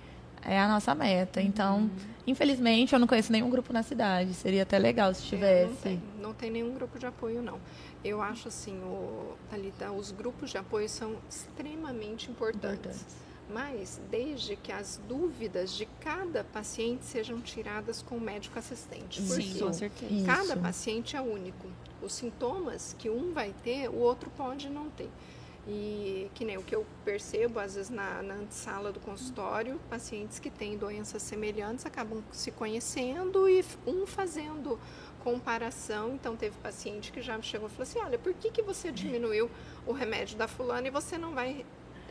É a nossa meta. Então, infelizmente, eu não conheço nenhum grupo na cidade. Seria até legal se É, tivesse. não, tem, não tem nenhum grupo de apoio, não. Eu acho assim, o, Thalita, os grupos de apoio são extremamente importantes. Importantes. Mas desde que as dúvidas de cada paciente sejam tiradas com o médico assistente. Sim, com certeza. Isso. Cada paciente é único. Os sintomas que um vai ter, o outro pode não ter. E que nem o que eu percebo, às vezes, na, na antessala do consultório, pacientes que têm doenças semelhantes acabam se conhecendo e um fazendo comparação. Então, teve paciente que já chegou e falou assim: Olha, por que, que você diminuiu o remédio da fulana e você não vai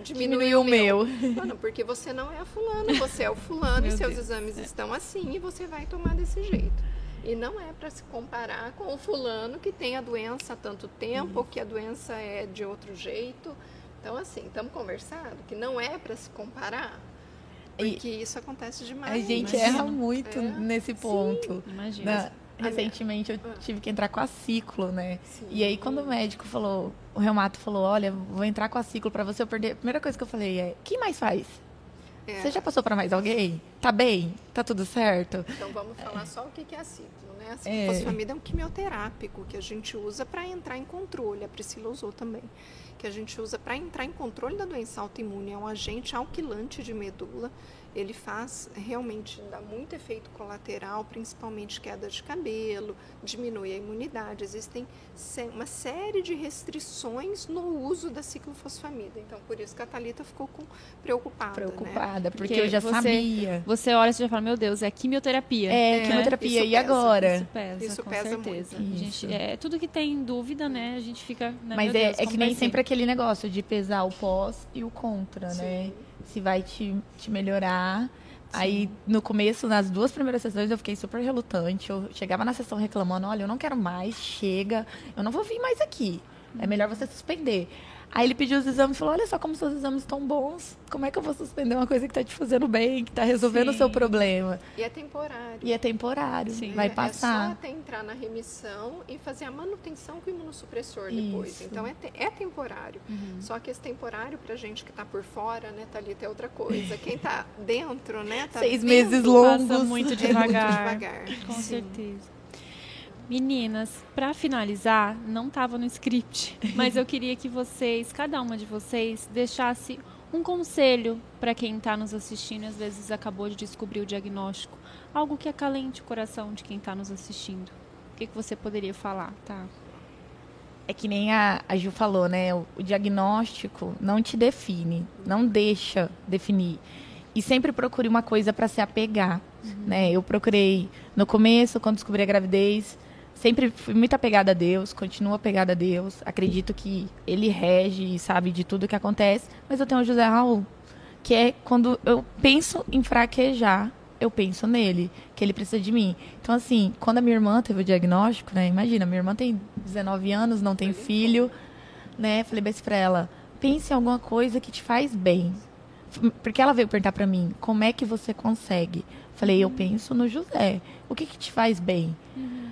diminuir Diminuiu o meu. Não, porque você não é a fulano, você é o fulano e Meu seus Deus, exames é. estão assim e você vai tomar desse jeito. E não é para se comparar com o fulano que tem a doença há tanto tempo, ou que a doença é de outro jeito. Então, assim, estamos conversando que não é para se comparar, E- porque isso acontece demais. A gente né? erra muito É. nesse ponto. Imagina. Na- recentemente eu Ah. tive que entrar com a ciclo, né? Sim. E aí quando o médico falou, o reumato falou, olha, vou entrar com a ciclo pra você eu perder. A primeira coisa que eu falei é, quem mais faz? É, Você já passou pra mais alguém? Tá bem? Tá tudo certo? Então vamos falar só o que é a ciclo, né? A É. ciclofosfamida é um quimioterápico que a gente usa para entrar em controle. A Priscila usou também. Que a gente usa para entrar em controle da doença autoimune. É um agente alquilante de medula. Ele faz realmente dá muito efeito colateral, principalmente queda de cabelo, diminui a imunidade. Existem uma série de restrições no uso da ciclofosfamida. Então, por isso que a Thalita ficou com, preocupada. Né? Preocupada, porque, Porque eu já você- sabia. Você olha e já fala, meu Deus, é quimioterapia. É, É, quimioterapia, isso e pesa, agora? Isso pesa, Isso com pesa certeza. muito. Gente, é, tudo que tem dúvida, né, a gente fica... Né, Mas é, Deus, é que nem sempre aquele negócio de pesar o pós e o contra, né? Sim. Se vai te, te melhorar. Aí, no começo, nas duas primeiras sessões, eu fiquei super relutante. Eu chegava na sessão reclamando, olha, eu não quero mais, chega, eu não vou vir mais aqui. É melhor você suspender. Aí ele pediu os exames e falou, olha só como seus exames estão bons. Como é que eu vou suspender uma coisa que tá te fazendo bem, que tá resolvendo o seu Sim. problema? E é temporário. E é temporário, Sim. vai É- É só passar. até entrar na remissão e fazer a manutenção com o imunossupressor depois. Isso. Então é, te- é temporário. Uhum. Só que esse temporário, pra gente que tá por fora, né, Thalita, é outra coisa. Quem tá dentro, né, tá Seis vendo, meses Passa longos. muito é devagar. muito devagar. Com Sim. certeza. Meninas, para finalizar, não estava no script, mas eu queria que vocês, cada uma de vocês, deixasse um conselho para quem está nos assistindo e às vezes acabou de descobrir o diagnóstico. Algo que acalente o coração de quem está nos assistindo. O que, que você poderia falar, tá? É que nem a, a Ju falou, né? O, o diagnóstico não te define, não deixa definir. E sempre procure uma coisa para se apegar, né? Eu procurei no começo, quando descobri a gravidez, sempre fui muito apegada a Deus, continuo apegada a Deus. Acredito que Ele rege e sabe de tudo que acontece. Mas eu tenho o José Raul, que é quando eu penso em fraquejar, eu penso nele, que ele precisa de mim. Então, assim, quando a minha irmã teve o diagnóstico, né? Imagina, minha irmã tem 19 anos, não tem filho, né? Falei bem assim pra ela, pense em alguma coisa que te faz bem. Porque ela veio perguntar pra mim, como é que você consegue? Falei, eu penso no José. O que que te faz bem?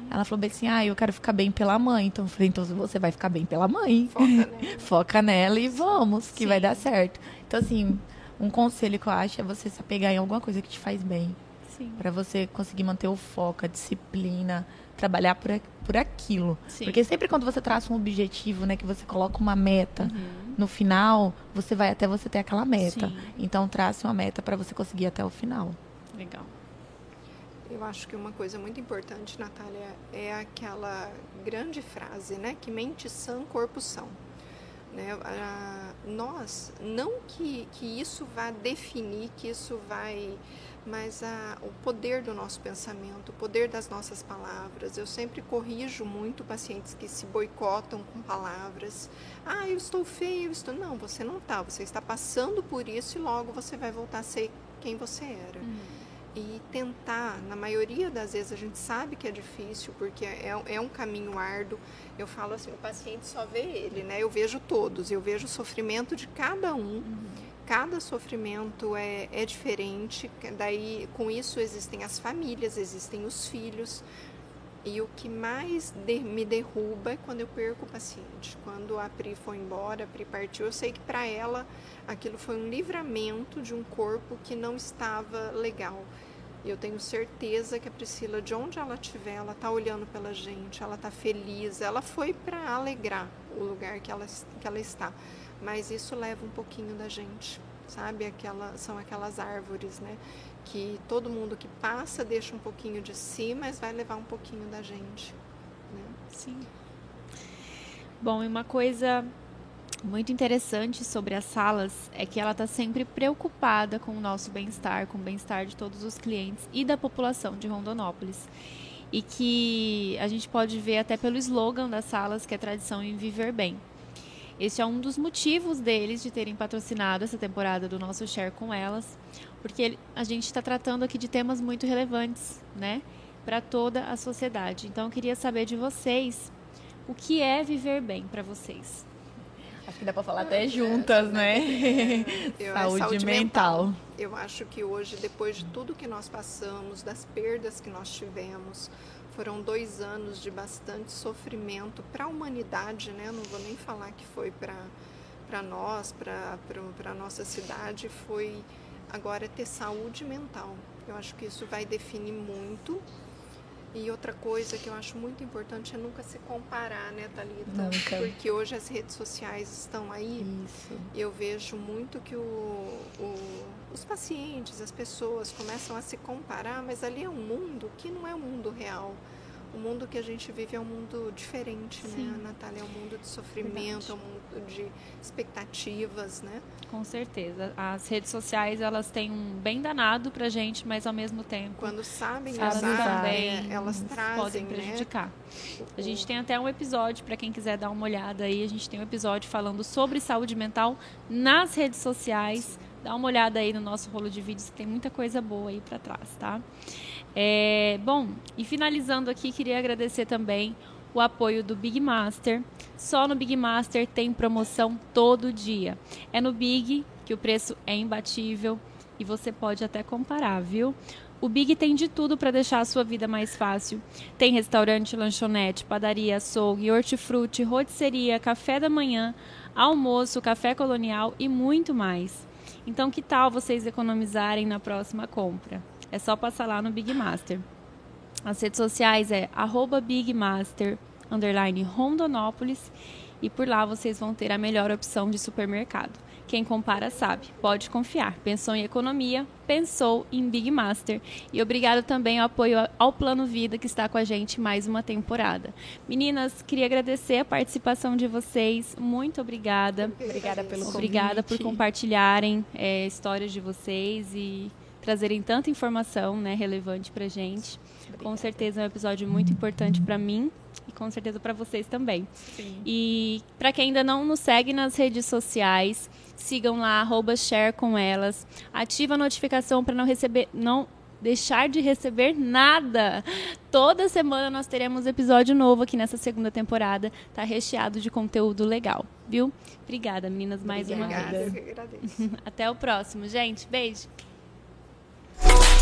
Ela falou bem assim, ah, eu quero ficar bem pela mãe. Então eu falei, então você vai ficar bem pela mãe. Foca, né? Foca nela e vamos, que Sim. vai dar certo. Então, assim, um conselho que eu acho é você se apegar em alguma coisa que te faz bem. Pra você conseguir manter o foco, a disciplina, trabalhar por, por aquilo. Sim. Porque sempre quando você traça um objetivo, né, que você coloca uma meta, Uhum. no final, você vai até você ter aquela meta. Sim. Então, trace uma meta pra você conseguir até o final. Legal. Eu acho que uma coisa muito importante, Natália, é aquela grande frase, né? Que mente sã, corpo são. Né? Nós, não que, que isso vá definir, que isso vai, mas a, o poder do nosso pensamento, o poder das nossas palavras. Eu sempre corrijo muito pacientes que se boicotam com palavras. Ah, eu estou feia, eu estou. Não, você não está. Você está passando por isso e logo você vai voltar a ser quem você era e tentar, na maioria das vezes a gente sabe que é difícil, porque é, é um caminho árduo. Eu falo assim, o paciente só vê ele, né? Eu vejo todos, eu vejo o sofrimento de cada um. Cada sofrimento é, é diferente, daí com isso existem as famílias, existem os filhos. E o que mais de- me derruba é quando eu perco o paciente. Quando a Pri foi embora, a Pri partiu, eu sei que para ela aquilo foi um livramento de um corpo que não estava legal. Eu tenho certeza que a Priscila, de onde ela estiver, ela está olhando pela gente, ela está feliz, ela foi para alegrar o lugar que ela, que ela está. Mas isso leva um pouquinho da gente, sabe? Aquela, são aquelas árvores, né? Que todo mundo que passa deixa um pouquinho de si, mas vai levar um pouquinho da gente. Né? Sim. Bom, e uma coisa muito interessante sobre as salas é que ela está sempre preocupada com o nosso bem-estar, com o bem-estar de todos os clientes e da população de Rondonópolis. E que a gente pode ver até pelo slogan das salas, que é tradição em viver bem. Este é um dos motivos deles de terem patrocinado essa temporada do nosso Share com elas, porque a gente está tratando aqui de temas muito relevantes, né, para toda a sociedade. Então, eu queria saber de vocês o que é viver bem para vocês. Acho que dá pra falar até juntas, né? Eu- é saúde, mental. Eu acho que hoje, depois de tudo que nós passamos, das perdas que nós tivemos, foram dois anos de bastante sofrimento para a humanidade, né? Não vou nem falar que foi para nós, para a nossa cidade, foi agora ter saúde mental. Eu acho que isso vai definir muito e outra coisa que eu acho muito importante é nunca se comparar, né, Thalita? Nunca. Porque hoje as redes sociais estão aí. Isso. Eu vejo muito que o, o, os pacientes, as pessoas começam a se comparar, mas ali é um mundo que não é o um mundo real. O mundo que a gente vive é um mundo diferente, né, Sim. né, Natália? É um mundo de sofrimento, Verdade. é um mundo de expectativas, né? Com certeza. As redes sociais, elas têm um bem danado pra gente, mas ao mesmo tempo... Quando sabem elas usar, também é, elas trazem, podem né? prejudicar. Né? A gente tem até um episódio, para quem quiser dar uma olhada aí, a gente tem um episódio falando sobre saúde mental nas redes sociais. Dá uma olhada aí no nosso rolo de vídeos, tem muita coisa boa aí para trás, tá? É, bom, e finalizando aqui, queria agradecer também o apoio do Big Master. Só no Big Master tem promoção todo dia. É no Big que o preço é imbatível e você pode até comparar, viu? O Big tem de tudo para deixar a sua vida mais fácil. Tem restaurante, lanchonete, padaria, açougue, hortifruti, rotisseria, café da manhã, almoço, café colonial e muito mais. Então, que tal vocês economizarem na próxima compra? É só passar lá no Big Master. As redes sociais é @bigmaster underline Rondonópolis e por lá vocês vão ter a melhor opção de supermercado. Quem compara sabe, pode confiar. Pensou em economia, pensou em Big Master. E obrigado também ao apoio ao Plano Vida que está com a gente mais uma temporada. Meninas, queria agradecer a participação de vocês. Muito obrigada. Obrigada pelo Obrigada por compartilharem é, histórias de vocês e trazerem tanta informação né, relevante para gente. Obrigada. Com certeza é um episódio muito importante para mim e com certeza para vocês também. Sim. E para quem ainda não nos segue nas redes sociais, sigam lá arroba share com elas, ativa a notificação para não receber não deixar de receber nada. Toda semana nós teremos episódio novo aqui nessa segunda temporada. Tá recheado de conteúdo legal, viu? Obrigada, meninas, mais Obrigada, uma vez. Até o próximo, gente. Beijo. Bye.